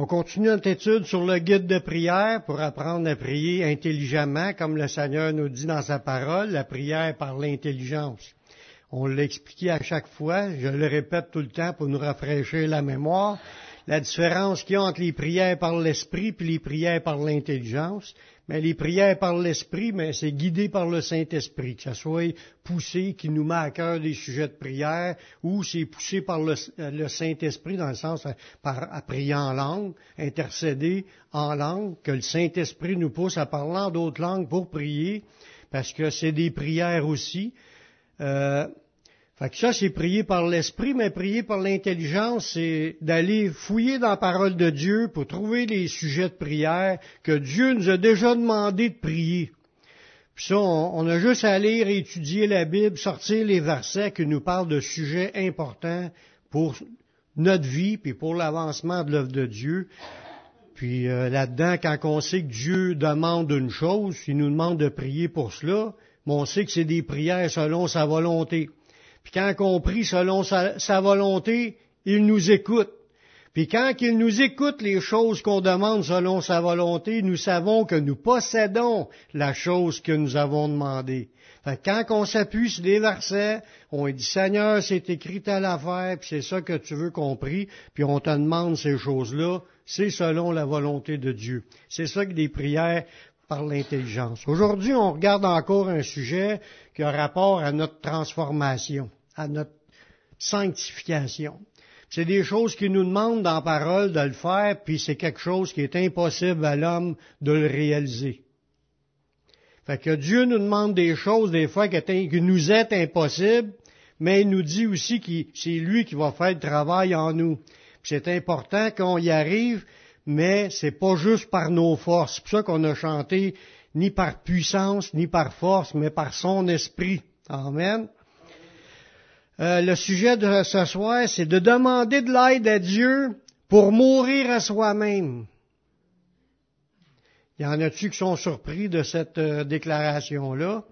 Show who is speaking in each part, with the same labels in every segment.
Speaker 1: On continue notre étude sur le guide de prière pour apprendre à prier intelligemment, comme le Seigneur nous dit dans sa parole, la prière par l'intelligence. On l'a expliqué à chaque fois, je le répète tout le temps pour nous rafraîchir la mémoire, la différence qu'il y a entre les prières par l'esprit et les prières par l'intelligence. Mais les prières par l'esprit, mais c'est guidé par le Saint-Esprit, que ça soit poussé, qui nous met à cœur des sujets de prière, ou c'est poussé par le, Saint-Esprit dans le sens par, à prier en langue, intercéder en langue, que le Saint-Esprit nous pousse à parler en d'autres langues pour prier, parce que c'est des prières aussi. Euh, fait que ça, c'est prier par l'esprit, mais prier par l'intelligence, c'est d'aller fouiller dans la parole de Dieu pour trouver les sujets de prière que Dieu nous a déjà demandé de prier. Puis ça, on, a juste à lire et étudier la Bible, sortir les versets qui nous parlent de sujets importants pour notre vie, puis pour l'avancement de l'œuvre de Dieu. Puis euh, là-dedans, quand on sait que Dieu demande une chose, il nous demande de prier pour cela, mais on sait que c'est des prières selon sa volonté. Puis quand on prie selon sa, volonté, il nous écoute. Puis quand il nous écoute les choses qu'on demande selon sa volonté, nous savons que nous possédons la chose que nous avons demandée. Fait quand on s'appuie sur des versets, on dit Seigneur, c'est écrit à l'affaire, puis c'est ça que tu veux qu'on prie, puis on te demande ces choses-là, c'est selon la volonté de Dieu. C'est ça que des prières par l'intelligence. Aujourd'hui, on regarde encore un sujet qui a rapport à notre transformation à notre sanctification. C'est des choses qui nous demandent dans la parole de le faire, puis c'est quelque chose qui est impossible à l'homme de le réaliser. Fait que Dieu nous demande des choses des fois qui nous est impossible, mais il nous dit aussi que c'est lui qui va faire le travail en nous. C'est important qu'on y arrive, mais c'est pas juste par nos forces. C'est pour ça qu'on a chanté ni par puissance, ni par force, mais par son esprit. Amen. Euh, le sujet de ce soir, c'est de demander de l'aide à Dieu pour mourir à soi-même. Il y en a-tu qui sont surpris de cette euh, déclaration-là?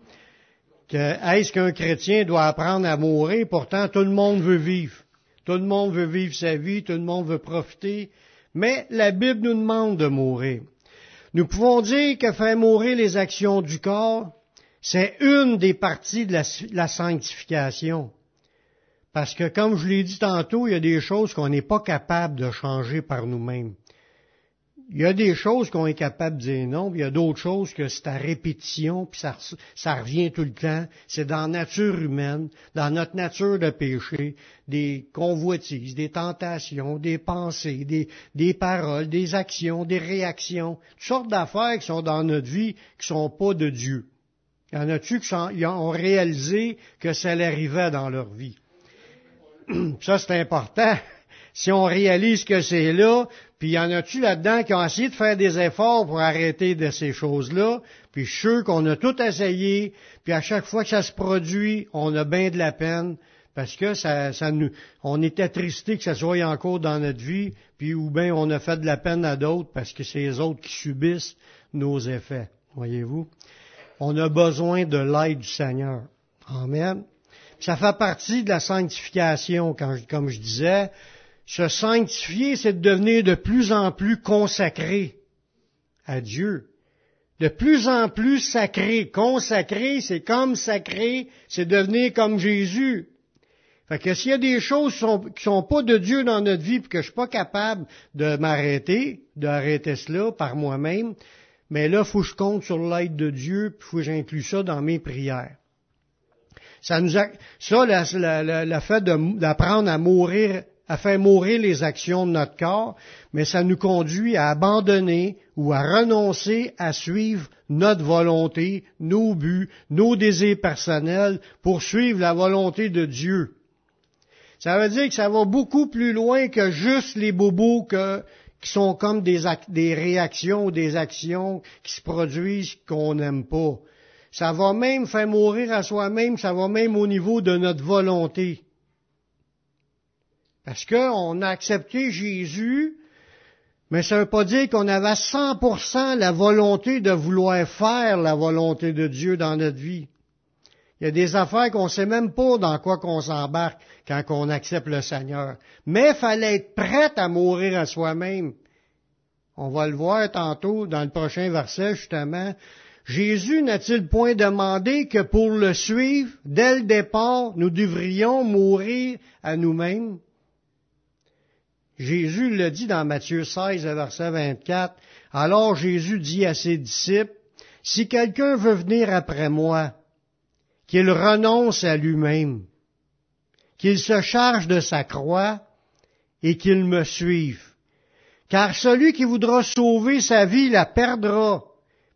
Speaker 1: Est-ce qu'un chrétien doit apprendre à mourir? Pourtant, tout le monde veut vivre. Tout le monde veut vivre sa vie, tout le monde veut profiter. Mais la Bible nous demande de mourir. Nous pouvons dire que faire mourir les actions du corps, c'est une des parties de la sanctification. Parce que, comme je l'ai dit tantôt, il y a des choses qu'on n'est pas capable de changer par nous-mêmes. Il y a des choses qu'on est capable de dire non, puis il y a d'autres choses que c'est à répétition, puis ça, revient tout le temps. C'est dans la nature humaine, dans notre nature de péché, des convoitises, des tentations, des pensées, des, paroles, des actions, des réactions, toutes sortes d'affaires qui sont dans notre vie qui sont pas de Dieu. Il y en a-tu qui ont réalisé que ça arrivait dans leur vie? ça c'est important. Si on réalise que c'est là, puis y en a-tu là-dedans qui ont essayé de faire des efforts pour arrêter de ces choses-là, puis je suis sûr qu'on a tout essayé, puis à chaque fois que ça se produit, on a bien de la peine, parce que ça, ça nous, on est attristé que ça soit encore dans notre vie, puis ou bien on a fait de la peine à d'autres parce que c'est les autres qui subissent nos effets. Voyez-vous? On a besoin de l'aide du Seigneur. Amen. Ça fait partie de la sanctification, comme je disais. Se sanctifier, c'est de devenir de plus en plus consacré à Dieu. De plus en plus sacré. Consacré, c'est comme sacré, c'est devenir comme Jésus. Fait que s'il y a des choses qui sont, sont pas de Dieu dans notre vie, puis que je suis pas capable de m'arrêter, d'arrêter cela par moi-même, mais là, faut que je compte sur l'aide de Dieu, puis faut que j'inclue ça dans mes prières. Ça nous a, ça, fait d'apprendre à mourir, à faire mourir les actions de notre corps, mais ça nous conduit à abandonner ou à renoncer à suivre notre volonté, nos buts, nos désirs personnels pour suivre la volonté de Dieu. Ça veut dire que ça va beaucoup plus loin que juste les bobos qui sont comme des, des réactions ou des actions qui se produisent qu'on n'aime pas. Ça va même faire mourir à soi-même, ça va même au niveau de notre volonté. Parce qu'on a accepté Jésus, mais ça ne veut pas dire qu'on avait 100% la volonté de vouloir faire la volonté de Dieu dans notre vie. Il y a des affaires qu'on ne sait même pas dans quoi qu'on s'embarque quand on accepte le Seigneur. Mais il fallait être prêt à mourir à soi-même On va le voir tantôt dans le prochain verset, justement. Jésus n'a-t-il point demandé que pour le suivre, dès le départ, nous devrions mourir à nous-mêmes? Jésus le dit dans Matthieu 16, verset 24. Alors Jésus dit à ses disciples, Si quelqu'un veut venir après moi, qu'il renonce à lui-même, qu'il se charge de sa croix et qu'il me suive. Car celui qui voudra sauver sa vie la perdra,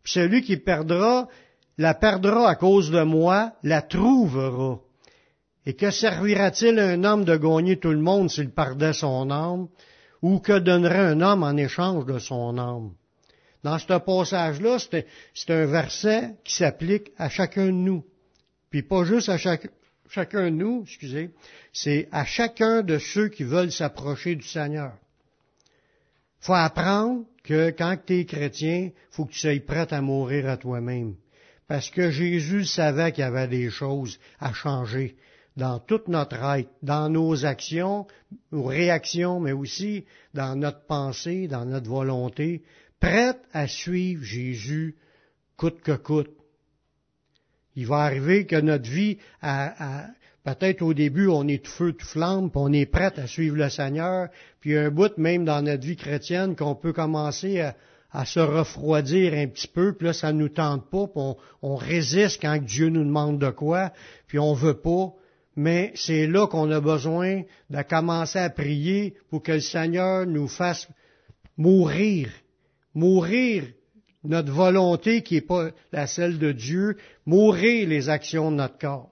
Speaker 1: puis celui qui perdra la perdra à cause de moi, la trouvera. Et que servira-t-il un homme de gagner tout le monde s'il perdait son âme? Ou que donnerait un homme en échange de son âme? Dans ce passage-là, c'est un verset qui s'applique à chacun de nous. Puis pas juste à chacun de nous, excusez, c'est à chacun de ceux qui veulent s'approcher du Seigneur. faut apprendre que quand tu es chrétien, faut que tu sois prêt à mourir à toi-même. Parce que Jésus savait qu'il y avait des choses à changer dans toute notre être, dans nos actions, nos réactions, mais aussi dans notre pensée, dans notre volonté, prête à suivre Jésus coûte que coûte. Il va arriver que notre vie, peut-être au début, on est tout feu, tout flamme, puis on est prête à suivre le Seigneur, puis un bout même dans notre vie chrétienne qu'on peut commencer à, se refroidir un petit peu, puis là, ça nous tente pas, puis on, on, résiste quand Dieu nous demande de quoi, puis on veut pas, mais c'est là qu'on a besoin de commencer à prier pour que le Seigneur nous fasse mourir, mourir notre volonté qui n'est pas la celle de Dieu, mourir les actions de notre corps.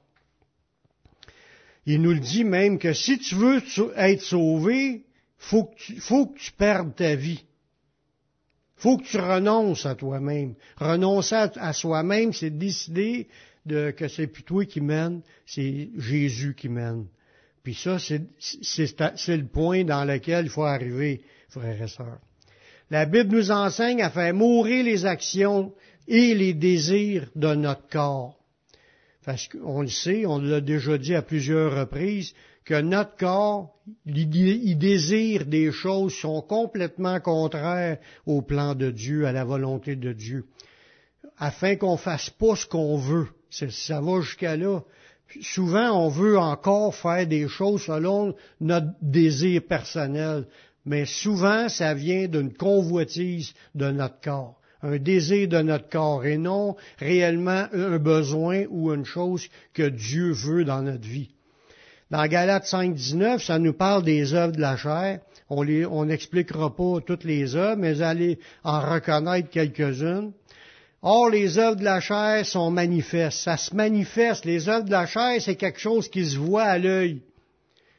Speaker 1: Il nous le dit même que si tu veux être sauvé, faut faut que tu perdes ta vie. Faut que tu renonces à toi-même. Renoncer à soi-même, c'est décider que c'est plus toi qui mène, c'est Jésus qui mène. Puis ça, c'est le point dans lequel il faut arriver, frères et sœurs. La Bible nous enseigne à faire mourir les actions et les désirs de notre corps. Parce qu'on le sait, on l'a déjà dit à plusieurs reprises, que notre corps, il désire des choses qui sont complètement contraires au plan de Dieu, à la volonté de Dieu, afin qu'on fasse pas ce qu'on veut. Ça va jusqu'à là. Souvent, on veut encore faire des choses selon notre désir personnel, mais souvent, ça vient d'une convoitise de notre corps, un désir de notre corps, et non réellement un besoin ou une chose que Dieu veut dans notre vie. Dans Galates 5, 19, ça nous parle des œuvres de la chair. On n'expliquera pas toutes les œuvres, mais allez en reconnaître quelques-unes. Or, les œuvres de la chair sont manifestes. Ça se manifeste. Les œuvres de la chair, c'est quelque chose qui se voit à l'œil.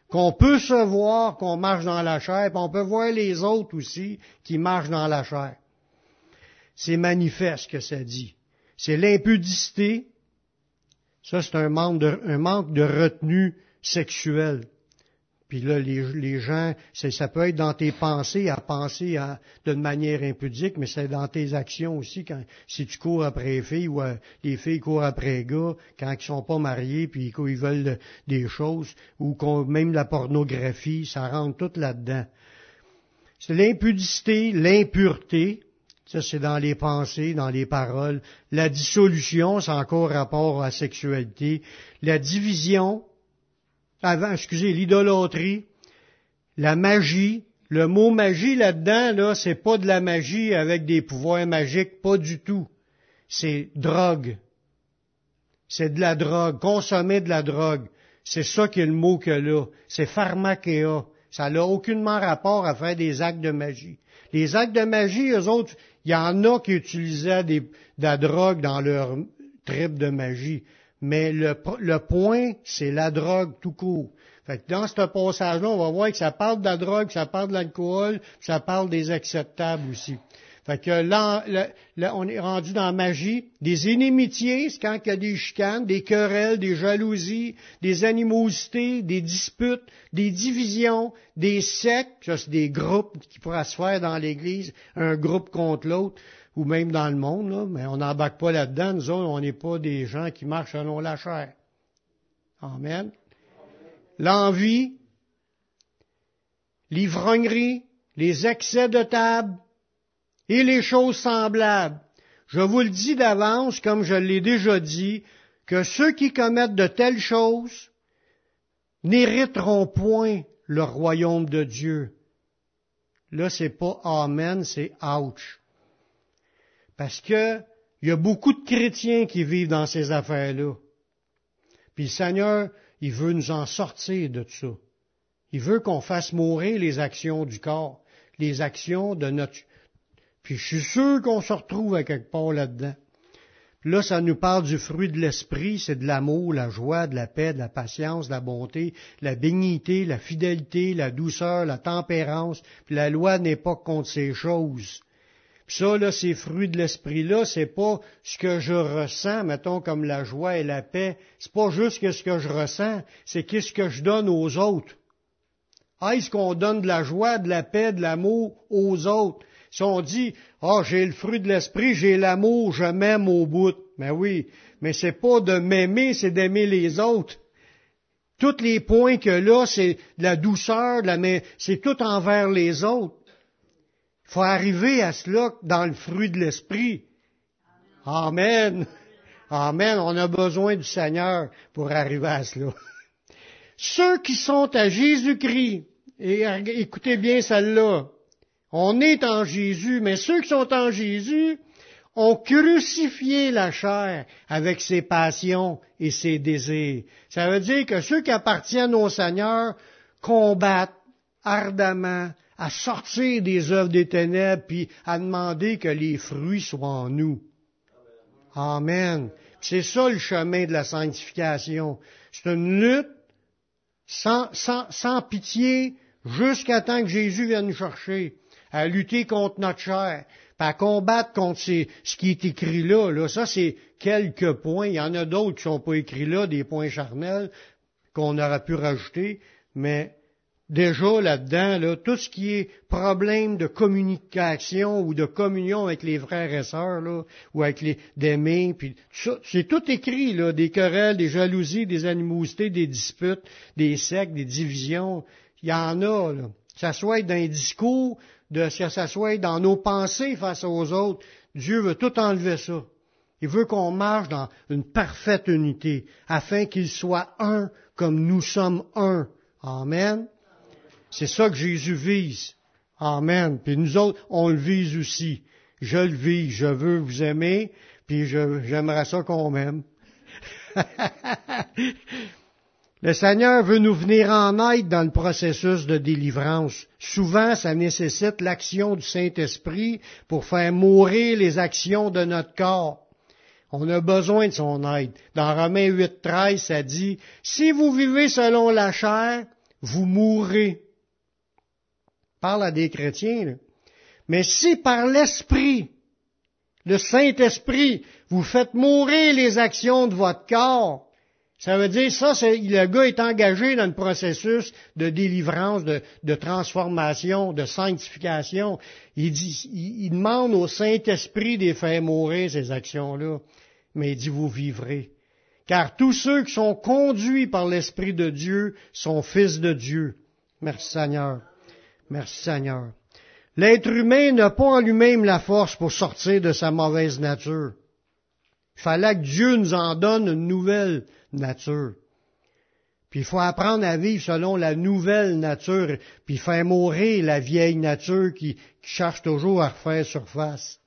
Speaker 1: Qu'on peut se voir qu'on marche dans la chair, puis on peut voir les autres aussi qui marchent dans la chair. C'est manifeste que ça dit. C'est l'impudicité. Ça, c'est un manque de, un manque de retenue sexuelle. Puis là, les, gens, ça peut être dans tes pensées, à penser d'une manière impudique, mais c'est dans tes actions aussi, quand si tu cours après les filles ou euh, les filles courent après les gars, quand ils sont pas mariés, puis ils veulent des choses, ou même la pornographie, ça rentre tout là-dedans. C'est l'impudicité, l'impureté, ça c'est dans les pensées, dans les paroles. La dissolution, c'est encore rapport à la sexualité. La division, avant, excusez, l'idolâtrie, la magie. Le mot magie là-dedans, là, c'est pas de la magie avec des pouvoirs magiques, pas du tout. C'est drogue. C'est de la drogue, consommer de la drogue. C'est ça qui est le mot que là. C'est pharmakéa. Ça n'a aucunement rapport à faire des actes de magie. Les actes de magie, eux autres, il y en a qui utilisaient de la drogue dans leur trip de magie. Mais le, point, c'est la drogue tout court. Fait dans ce passage-là, on va voir que ça parle de la drogue, ça parle de l'alcool, ça parle des acceptables aussi. Fait que là, on est rendu dans la magie. Des inimitiés, c'est quand il y a des chicanes, des querelles, des jalousies, des animosités, des disputes, des divisions, des sectes, ça c'est des groupes qui pourraient se faire dans l'Église, un groupe contre l'autre ou même dans le monde, là, mais on n'embarque pas là-dedans. Nous autres, on n'est pas des gens qui marchent selon la chair. Amen. L'envie, l'ivrognerie, les excès de table, et les choses semblables. Je vous le dis d'avance, comme je l'ai déjà dit, que ceux qui commettent de telles choses n'hériteront point le royaume de Dieu. Là, c'est pas Amen, c'est ouch. Parce que il y a beaucoup de chrétiens qui vivent dans ces affaires-là. Puis le Seigneur, il veut nous en sortir de tout ça. Il veut qu'on fasse mourir les actions du corps, les actions de notre... Puis je suis sûr qu'on se retrouve à quelque part là-dedans. Là, ça nous parle du fruit de l'esprit, c'est de l'amour, la joie, de la paix, de la patience, de la bonté, la bénignité, la fidélité, la douceur, la tempérance. Puis la loi n'est pas contre ces choses. Ça, là, ces fruits de l'esprit-là, c'est pas ce que je ressens, mettons, comme la joie et la paix. C'est pas juste ce que je ressens, c'est qu'est-ce que je donne aux autres. Ah, est-ce qu'on donne de la joie, de la paix, de l'amour aux autres? Si on dit, ah, j'ai le fruit de l'esprit, j'ai l'amour, je m'aime au bout. Mais oui, mais c'est pas de m'aimer, c'est d'aimer les autres. Tous les points que là, c'est de la douceur, la, c'est tout envers les autres. Faut arriver à cela dans le fruit de l'esprit. Amen. Amen. On a besoin du Seigneur pour arriver à cela. Ceux qui sont à Jésus-Christ, écoutez bien celle-là, on est en Jésus, mais ceux qui sont en Jésus ont crucifié la chair avec ses passions et ses désirs. Ça veut dire que ceux qui appartiennent au Seigneur combattent ardemment à sortir des œuvres des ténèbres, puis à demander que les fruits soient en nous. Amen. C'est ça le chemin de la sanctification. C'est une lutte sans, sans, pitié jusqu'à temps que Jésus vienne nous chercher à lutter contre notre chair, à combattre contre ce qui est écrit là. là. Ça, c'est quelques points. Il y en a d'autres qui sont pas écrits là, des points charnels qu'on aurait pu rajouter, mais déjà là-dedans, là, tout ce qui est problème de communication ou de communion avec les frères et sœurs, ou avec les d'aimer, puis c'est tout écrit, là, des querelles, des jalousies, des animosités, des disputes, des sectes, des divisions. Il y en a, là. Ça soit dans les discours, de s'asseoir dans nos pensées face aux autres. Dieu veut tout enlever ça. Il veut qu'on marche dans une parfaite unité, afin qu'il soit un comme nous sommes un. Amen. C'est ça que Jésus vise. Amen. Puis nous autres, on le vise aussi. Je le vise. Je veux vous aimer, puis j'aimerais ça qu'on m'aime. Le Seigneur veut nous venir en aide dans le processus de délivrance. Souvent, ça nécessite l'action du Saint-Esprit pour faire mourir les actions de notre corps. On a besoin de son aide. Dans Romains 8, 13, ça dit, si vous vivez selon la chair, vous mourrez. Parle à des chrétiens, Mais si par l'Esprit, le Saint-Esprit, vous faites mourir les actions de votre corps, ça veut dire, ça, le gars est engagé dans le processus de délivrance, de, transformation, de sanctification. Il, dit, il, demande au Saint-Esprit de faire mourir ces actions-là. Mais il dit, vous vivrez. Car tous ceux qui sont conduits par l'Esprit de Dieu sont fils de Dieu. Merci Seigneur. Merci Seigneur. L'être humain n'a pas en lui-même la force pour sortir de sa mauvaise nature. Il fallait que Dieu nous en donne une nouvelle nature. Puis il faut apprendre à vivre selon la nouvelle nature, puis faire mourir la vieille nature qui, cherche toujours à refaire surface.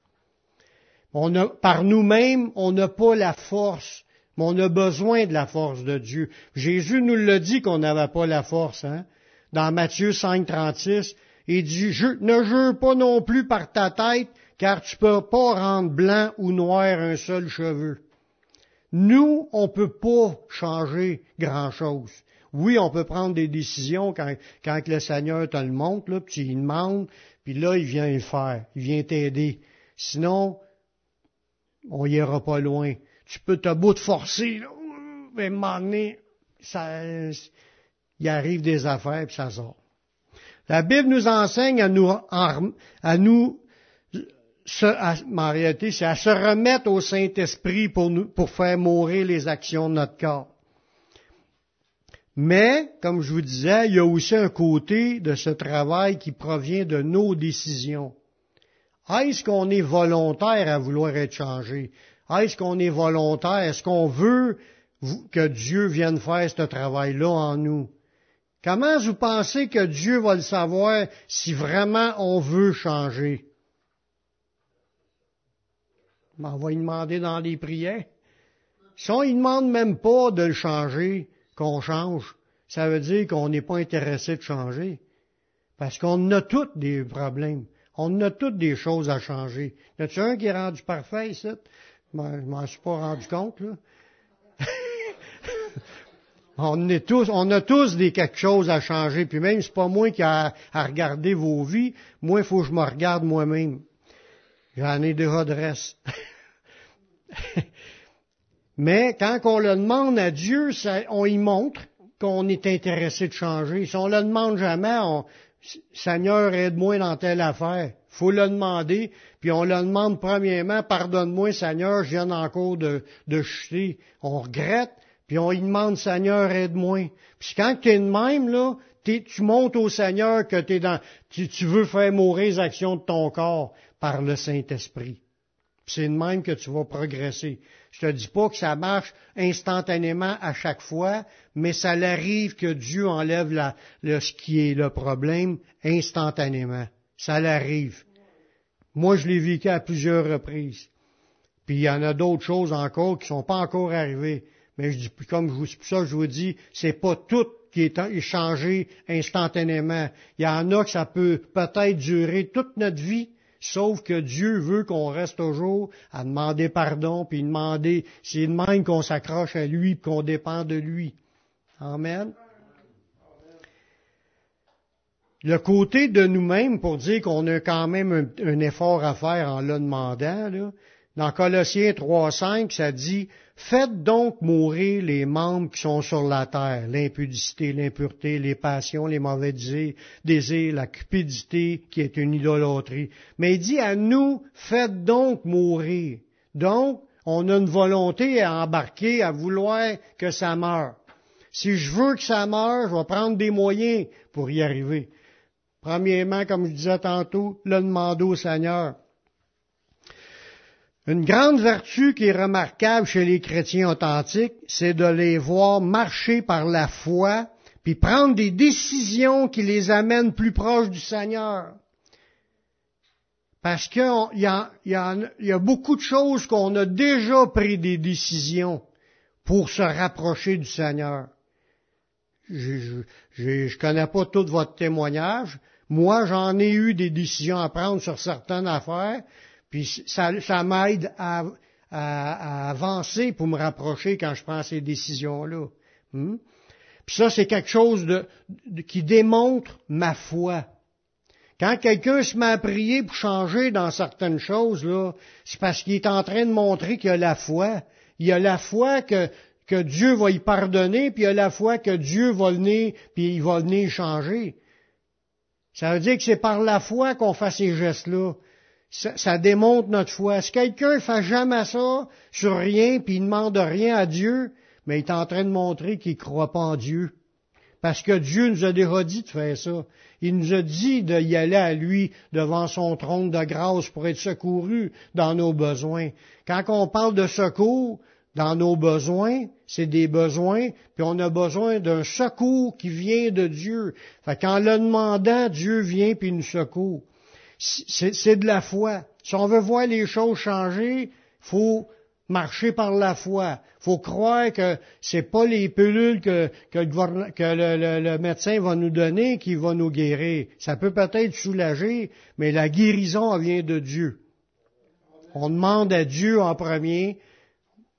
Speaker 1: Par nous-mêmes, on n'a pas la force, mais on a besoin de la force de Dieu. Jésus nous l'a dit qu'on n'avait pas la force. Hein? Dans Matthieu 5, 36, il dit, ne jure pas non plus par ta tête, car tu peux pas rendre blanc ou noir un seul cheveu. Nous, on peut pas changer grand-chose. Oui, on peut prendre des décisions quand, quand le Seigneur te le montre, là, puis il demande, puis là, il vient le faire, il vient t'aider. Sinon, on ira pas loin. Tu peux te beau te forcer, là, mais à ça, il arrive des affaires, puis ça sort. La Bible nous enseigne à nous, à nous en réalité, c'est à se remettre au Saint-Esprit pour, pour faire mourir les actions de notre corps. Mais, comme je vous disais, il y a aussi un côté de ce travail qui provient de nos décisions. Est-ce qu'on est volontaire à vouloir être changé? Est-ce qu'on est volontaire? Est-ce qu'on veut que Dieu vienne faire ce travail-là en nous? Comment vous pensez que Dieu va le savoir si vraiment on veut changer? Ben, on va lui demander dans les prières. Si on ne demande même pas de le changer, qu'on change, ça veut dire qu'on n'est pas intéressé de changer. Parce qu'on a tous des problèmes. On a toutes des choses à changer. Y a-tu un qui est rendu parfait ici? Ben, je m'en suis pas rendu compte, là. on est tous, on a tous des quelque chose à changer. Puis même, c'est pas moi qui a à regarder vos vies. Moi, il faut que je me regarde moi-même. J'en ai déjà de reste. Mais quand on le demande à Dieu, on y montre qu'on est intéressé de changer. Si on le demande jamais, on, Seigneur, aide-moi dans telle affaire. Faut le demander, puis on le demande premièrement, pardonne-moi, Seigneur, je viens encore de, de chuter. On regrette, puis on y demande, Seigneur, aide-moi. Puis quand tu es de même, là, tu montes au Seigneur que es dans, tu, tu veux faire mourir les actions de ton corps par le Saint-Esprit. C'est de même que tu vas progresser. Je te dis pas que ça marche instantanément à chaque fois, mais ça l'arrive que Dieu enlève la, le, ce qui est le problème instantanément. Ça l'arrive. Moi, je l'ai vécu à plusieurs reprises. Puis il y en a d'autres choses encore qui sont pas encore arrivées. Mais je dis, comme je vous, c'est ça je vous dis, c'est pas tout qui est changé instantanément. Il y en a que ça peut peut-être durer toute notre vie, Sauf que Dieu veut qu'on reste toujours à demander pardon, puis demander, c'est de même qu'on s'accroche à lui, qu'on dépend de lui. Amen. Le côté de nous-mêmes, pour dire qu'on a quand même un, effort à faire en le demandant, là, dans Colossiens 3.5, ça dit, Faites donc mourir les membres qui sont sur la terre, l'impudicité, l'impureté, les passions, les mauvais désirs, la cupidité qui est une idolâtrie. Mais il dit à nous, faites donc mourir. Donc, on a une volonté à embarquer, à vouloir que ça meure. Si je veux que ça meure, je vais prendre des moyens pour y arriver. Premièrement, comme je disais tantôt, le demander au Seigneur. Une grande vertu qui est remarquable chez les chrétiens authentiques, c'est de les voir marcher par la foi, puis prendre des décisions qui les amènent plus proches du Seigneur. Parce qu'il y, a, beaucoup de choses qu'on a déjà pris des décisions pour se rapprocher du Seigneur. Je ne connais pas tout votre témoignage. Moi, j'en ai eu des décisions à prendre sur certaines affaires, puis ça, m'aide à, avancer pour me rapprocher quand je prends ces décisions-là. Hmm? Puis ça, c'est quelque chose de, qui démontre ma foi. Quand quelqu'un se met à prier pour changer dans certaines choses, là, c'est parce qu'il est en train de montrer qu'il a la foi. Il a la foi que, que Dieu va y pardonner, puis il a la foi que Dieu va venir, puis il va venir changer. Ça veut dire que c'est par la foi qu'on fait ces gestes-là ça, démontre notre foi. Si quelqu'un ne fait jamais ça sur rien, puis il ne demande rien à Dieu, mais il est en train de montrer qu'il ne croit pas en Dieu. Parce que Dieu nous a déjà dit de faire ça. Il nous a dit d'y aller à lui devant son trône de grâce pour être secouru dans nos besoins. Quand on parle de secours, dans nos besoins, c'est des besoins, puis on a besoin d'un secours qui vient de Dieu. Fait qu'en le demandant, Dieu vient puis nous secourt c'est de la foi. Si on veut voir les choses changer, faut marcher par la foi. faut croire que c'est pas les pilules que, le, médecin va nous donner qui va nous guérir. Ça peut peut-être soulager, mais la guérison vient de Dieu. On demande à Dieu en premier.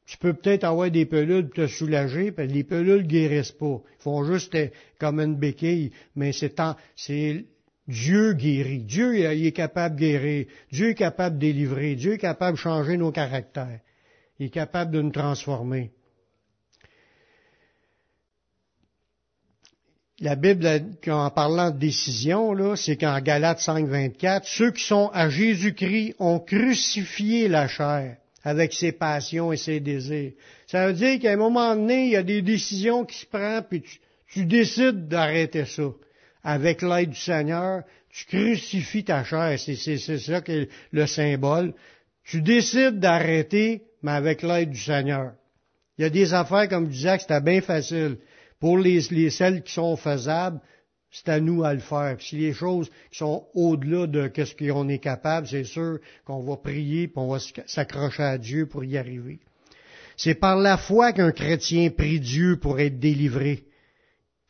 Speaker 1: Tu peux peut-être avoir des pelules pour te soulager, puis les pelules guérissent pas. Ils font juste comme une béquille, mais c'est Dieu guérit. Dieu est capable de guérir. Dieu est capable de délivrer. Dieu est capable de changer nos caractères. Il est capable de nous transformer. La Bible, en parlant de décision, là, c'est qu'en Galates 5, 24, ceux qui sont à Jésus-Christ ont crucifié la chair avec ses passions et ses désirs. Ça veut dire qu'à un moment donné, il y a des décisions qui se prennent, puis tu décides d'arrêter ça avec l'aide du Seigneur, Tu crucifies ta chair, c'est ça que est le symbole. Tu décides d'arrêter, mais avec l'aide du Seigneur. Il y a des affaires, comme je disais, que c'était bien facile. Pour les, les, celles qui sont faisables, c'est à nous à le faire. Si les choses qui sont au-delà de ce qu'on est capable, c'est sûr qu'on va prier, puis on va s'accrocher à Dieu pour y arriver. C'est par la foi qu'un chrétien prie Dieu pour être délivré.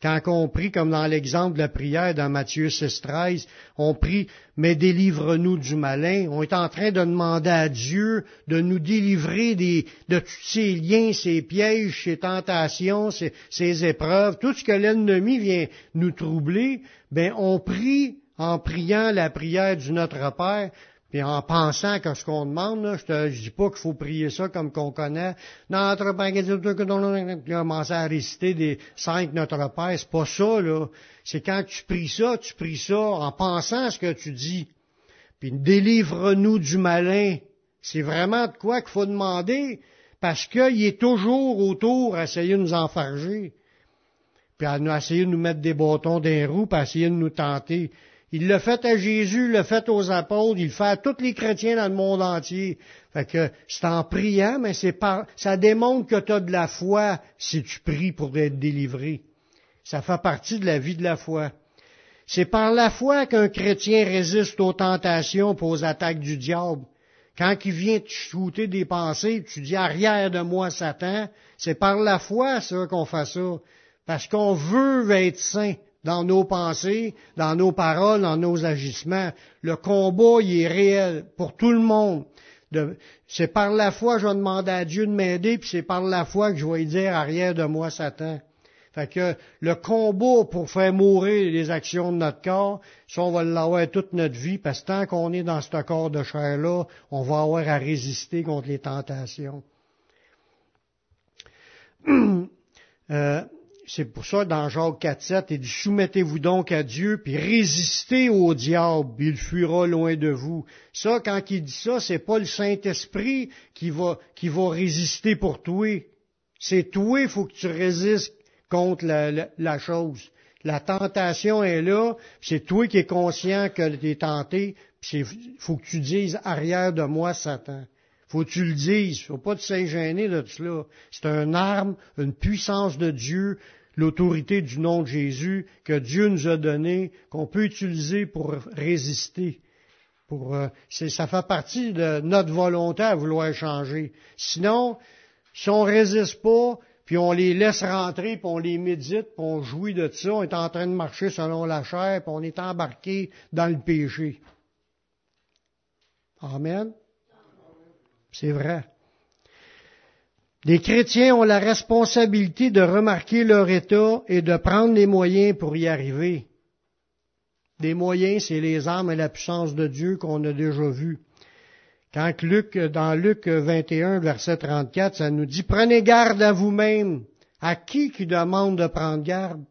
Speaker 1: Quand on prie, comme dans l'exemple de la prière dans Matthieu 6.13, on prie, mais délivre-nous du malin. On est en train de demander à Dieu de nous délivrer de tous ces liens, ces pièges, ces tentations, ces, ces épreuves, tout ce que l'ennemi vient nous troubler. Ben, on prie en priant la prière du Notre Père, puis en pensant que ce qu'on demande, là, je te dis pas qu'il faut prier ça comme qu'on connaît. Notre Père, commencer à réciter des cinq Notre Père, c'est pas ça, là. C'est quand tu pries ça, tu pries ça en pensant à ce que tu dis. Puis délivre-nous du malin. C'est vraiment de quoi qu'il faut demander, parce qu'il est toujours autour à essayer de nous enfarger. Puis à essayer de nous mettre des bâtons d'un roue, puis à essayer de nous tenter. Il l'a fait à Jésus, il l'a fait aux apôtres, il le fait à tous les chrétiens dans le monde entier. Fait que c'est en priant, mais c'est par, ça démontre que tu as de la foi si tu pries pour être délivré. Ça fait partie de la vie de la foi. C'est par la foi qu'un chrétien résiste aux tentations et aux attaques du diable. Quand il vient te shooter des pensées, tu dis arrière de moi Satan, c'est par la foi ça qu'on fait ça. Parce qu'on veut être saint dans nos pensées, dans nos paroles, dans nos agissements. Le combat, il est réel pour tout le monde. C'est par la foi que je vais demander à Dieu de m'aider, puis c'est par la foi que je vais dire arrière de moi Satan. Fait que le combat pour faire mourir les actions de notre corps, ça on va l'avoir toute notre vie, parce que tant qu'on est dans ce corps de chair-là, on va avoir à résister contre les tentations. euh, c'est pour ça, dans Jacques 4.7, il dit, soumettez-vous donc à Dieu, puis résistez au diable, il fuira loin de vous. Ça, quand il dit ça, c'est pas le Saint-Esprit qui va, qui va résister pour toi. C'est toi, il faut que tu résistes contre la, la, chose. La tentation est là, c'est toi qui es conscient que tu es tenté, il faut que tu dises arrière de moi, Satan. Faut que tu le dises. Faut pas te s'ingéner de cela. C'est une arme, une puissance de Dieu, l'autorité du nom de Jésus que Dieu nous a donné, qu'on peut utiliser pour résister. Pour, euh, ça fait partie de notre volonté à vouloir changer. Sinon, si on résiste pas, puis on les laisse rentrer, puis on les médite, puis on jouit de ça, on est en train de marcher selon la chair, puis on est embarqué dans le péché. Amen. C'est vrai. Les chrétiens ont la responsabilité de remarquer leur état et de prendre les moyens pour y arriver. Des moyens, c'est les armes et la puissance de Dieu qu'on a déjà vues. Quand Luc, dans Luc 21, verset 34, ça nous dit, prenez garde à vous-même. À qui qui demande de prendre garde?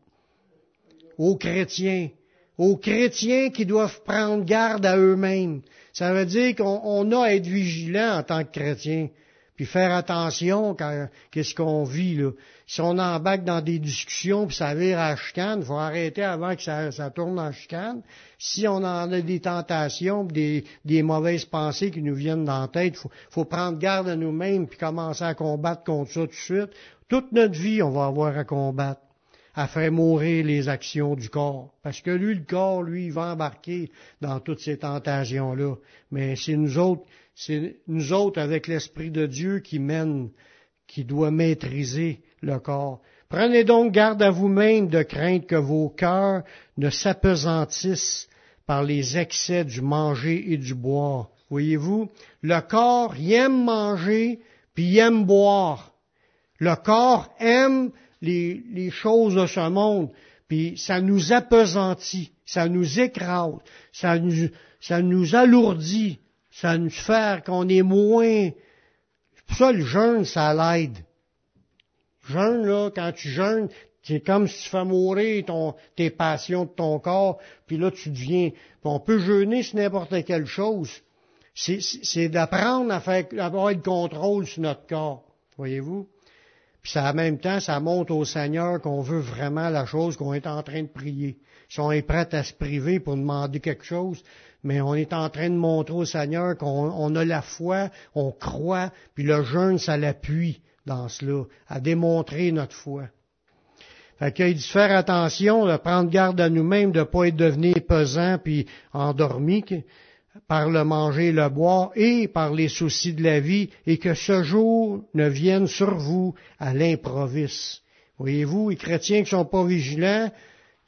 Speaker 1: Aux chrétiens. Aux chrétiens qui doivent prendre garde à eux-mêmes. Ça veut dire qu'on a à être vigilant en tant que chrétien, puis faire attention quand qu'est-ce qu'on vit là. Si on embarque dans des discussions puis ça vire à chicane, il faut arrêter avant que ça, tourne en chicane. Si on en a des tentations, des, des mauvaises pensées qui nous viennent dans la tête, faut, faut prendre garde à nous-mêmes puis commencer à combattre contre ça tout de suite. Toute notre vie, on va avoir à combattre à faire mourir les actions du corps. Parce que lui, le corps, lui, va embarquer dans toutes ces tentations-là. Mais c'est nous autres, c'est nous autres avec l'Esprit de Dieu qui mène, qui doit maîtriser le corps. Prenez donc garde à vous-même de craindre que vos cœurs ne s'apesantissent par les excès du manger et du boire. Voyez-vous, le corps il aime manger puis il aime boire. Le corps aime les, choses de ce monde, puis ça nous appesantit, ça nous écrase, ça nous, ça nous alourdit, ça nous fait qu'on est moins. Pour ça, le jeûne, ça l'aide. Jeûne, là, quand tu jeûnes, c'est comme si tu fais mourir ton, tes passions de ton corps, puis là, tu deviens... On peut jeûner sur n'importe quelle chose. C'est d'apprendre à faire, à avoir le contrôle sur notre corps. Voyez-vous? Puis ça, en même temps, ça montre au Seigneur qu'on veut vraiment la chose qu'on est en train de prier. Si on est prêt à se priver pour demander quelque chose, mais on est en train de montrer au Seigneur qu'on a la foi, on croit, puis le jeûne, ça l'appuie dans cela, à démontrer notre foi. Fait qu'il dit faire attention, de prendre garde à nous-mêmes, de ne pas être devenu pesant puis endormi par le manger et le boire et par les soucis de la vie, et que ce jour ne vienne sur vous à l'improviste. Voyez-vous, les chrétiens qui sont pas vigilants,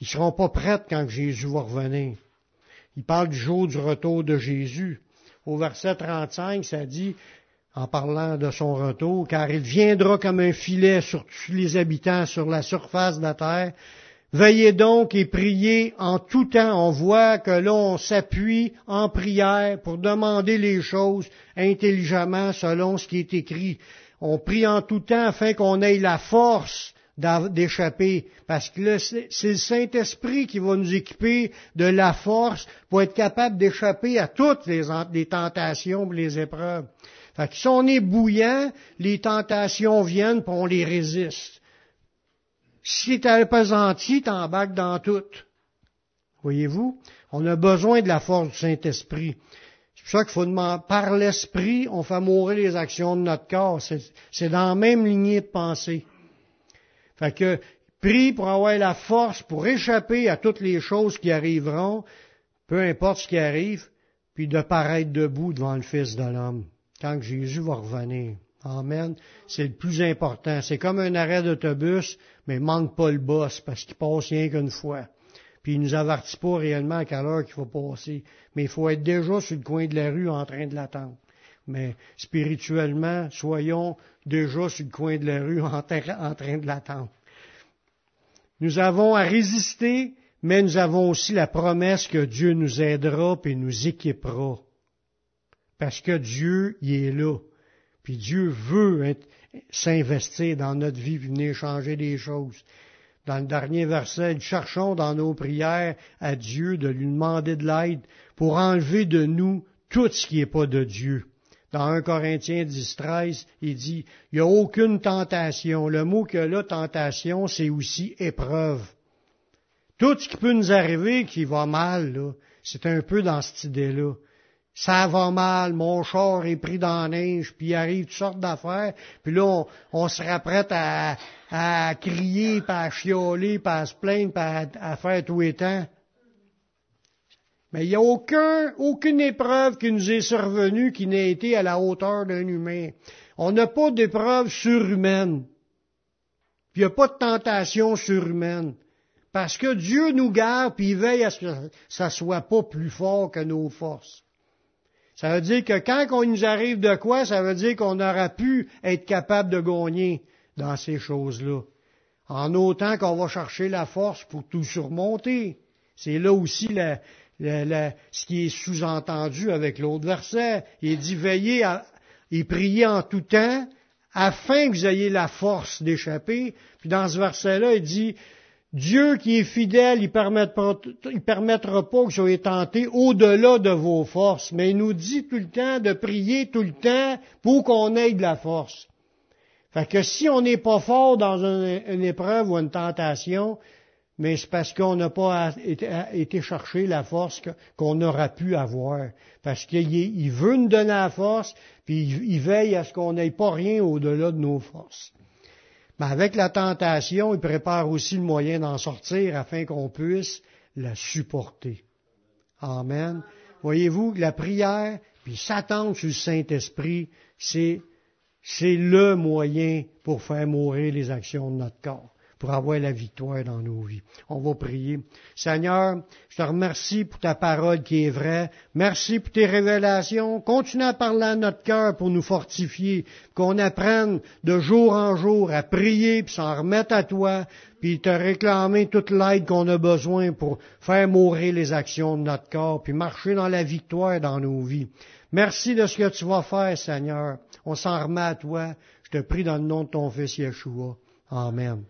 Speaker 1: ils seront pas prêts quand Jésus va revenir. Il parle du jour du retour de Jésus. Au verset 35, ça dit, en parlant de son retour, car il viendra comme un filet sur tous les habitants sur la surface de la terre. Veillez donc et priez en tout temps. On voit que l'on s'appuie en prière pour demander les choses intelligemment selon ce qui est écrit. On prie en tout temps afin qu'on ait la force d'échapper, parce que c'est le Saint-Esprit qui va nous équiper de la force pour être capable d'échapper à toutes les, tentations et les épreuves. Fait que si on est bouillant, les tentations viennent pour on les résiste. Si t'es appesanti, t'embarques dans tout. Voyez-vous? On a besoin de la force du Saint-Esprit. C'est pour ça qu'il faut demander, par l'Esprit, on fait mourir les actions de notre corps. C'est dans la même lignée de pensée. Fait que, prie pour avoir la force pour échapper à toutes les choses qui arriveront, peu importe ce qui arrive, puis de paraître debout devant le Fils de l'homme quand Jésus va revenir. Amen. C'est le plus important. C'est comme un arrêt d'autobus, mais manque pas le boss parce qu'il passe rien qu'une fois. Puis il nous avertit pas réellement à quelle heure qu'il faut passer. Mais il faut être déjà sur le coin de la rue en train de l'attendre. Mais spirituellement, soyons déjà sur le coin de la rue en, train de l'attendre. Nous avons à résister, mais nous avons aussi la promesse que Dieu nous aidera et nous équipera. Parce que Dieu, il est là. Puis Dieu veut s'investir dans notre vie, venir changer des choses. Dans le dernier verset, cherchons dans nos prières à Dieu de lui demander de l'aide pour enlever de nous tout ce qui n'est pas de Dieu. Dans 1 Corinthiens 10, 13, il dit, il n'y a aucune tentation. Le mot que là, tentation, c'est aussi épreuve. Tout ce qui peut nous arriver qui va mal, c'est un peu dans cette idée-là ça va mal, mon char est pris dans la neige, puis il arrive toutes sortes d'affaires, puis là, on, sera prêt à, à crier, puis à chioler, puis à se plaindre, puis à, faire tout et temps. Mais il n'y a aucun, aucune épreuve qui nous est survenue qui n'ait été à la hauteur d'un humain. On n'a pas d'épreuve surhumaine. Puis il n'y a pas de tentation surhumaine. Parce que Dieu nous garde, puis il veille à ce que ça soit pas plus fort que nos forces. Ça veut dire que quand on nous arrive de quoi, ça veut dire qu'on aura pu être capable de gagner dans ces choses-là. En autant qu'on va chercher la force pour tout surmonter. C'est là aussi ce qui est sous-entendu avec l'autre verset. Il dit veillez et priez en tout temps afin que vous ayez la force d'échapper. Puis dans ce verset-là, il dit Dieu qui est fidèle, il permettra, permettra pas que soyez tentés au-delà de vos forces, mais il nous dit tout le temps de prier tout le temps pour qu'on ait de la force. Fait que si on n'est pas fort dans une, épreuve ou une tentation, mais c'est parce qu'on n'a pas été, chercher la force qu'on aura pu avoir. Parce qu'il veut nous donner la force, puis il veille à ce qu'on n'ait pas rien au-delà de nos forces. Mais avec la tentation, il prépare aussi le moyen d'en sortir afin qu'on puisse la supporter. Amen. Voyez-vous, la prière, puis s'attendre sur le Saint-Esprit, c'est, c'est le moyen pour faire mourir les actions de notre corps pour avoir la victoire dans nos vies. On va prier. Seigneur, je te remercie pour ta parole qui est vraie. Merci pour tes révélations. Continue à parler à notre cœur pour nous fortifier, qu'on apprenne de jour en jour à prier, puis s'en remettre à toi, puis te réclamer toute l'aide qu'on a besoin pour faire mourir les actions de notre corps, puis marcher dans la victoire dans nos vies. Merci de ce que tu vas faire, Seigneur. On s'en remet à toi. Je te prie dans le nom de ton Fils Yeshua. Amen.